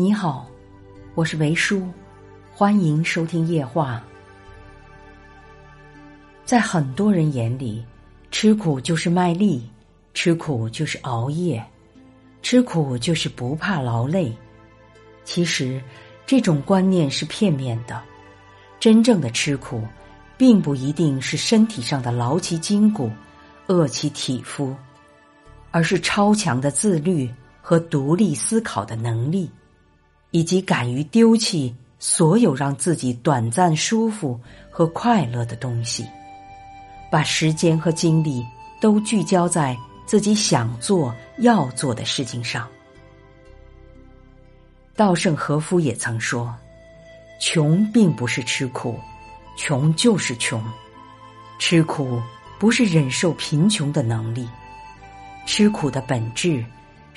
你好，我是维叔，欢迎收听夜话。在很多人眼里，吃苦就是卖力，吃苦就是熬夜，吃苦就是不怕劳累。其实，这种观念是片面的。真正的吃苦，并不一定是身体上的劳其筋骨、饿其体肤，而是超强的自律和独立思考的能力。以及敢于丢弃所有让自己短暂舒服和快乐的东西，把时间和精力都聚焦在自己想做、要做的事情上。稻盛和夫也曾说：“穷并不是吃苦，穷就是穷。吃苦不是忍受贫穷的能力，吃苦的本质。”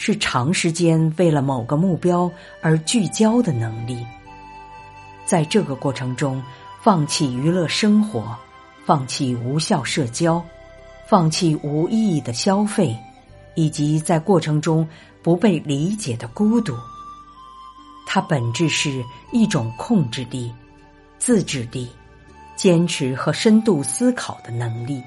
是长时间为了某个目标而聚焦的能力，在这个过程中，放弃娱乐生活，放弃无效社交，放弃无意义的消费，以及在过程中不被理解的孤独。它本质是一种控制力、自制力、坚持和深度思考的能力。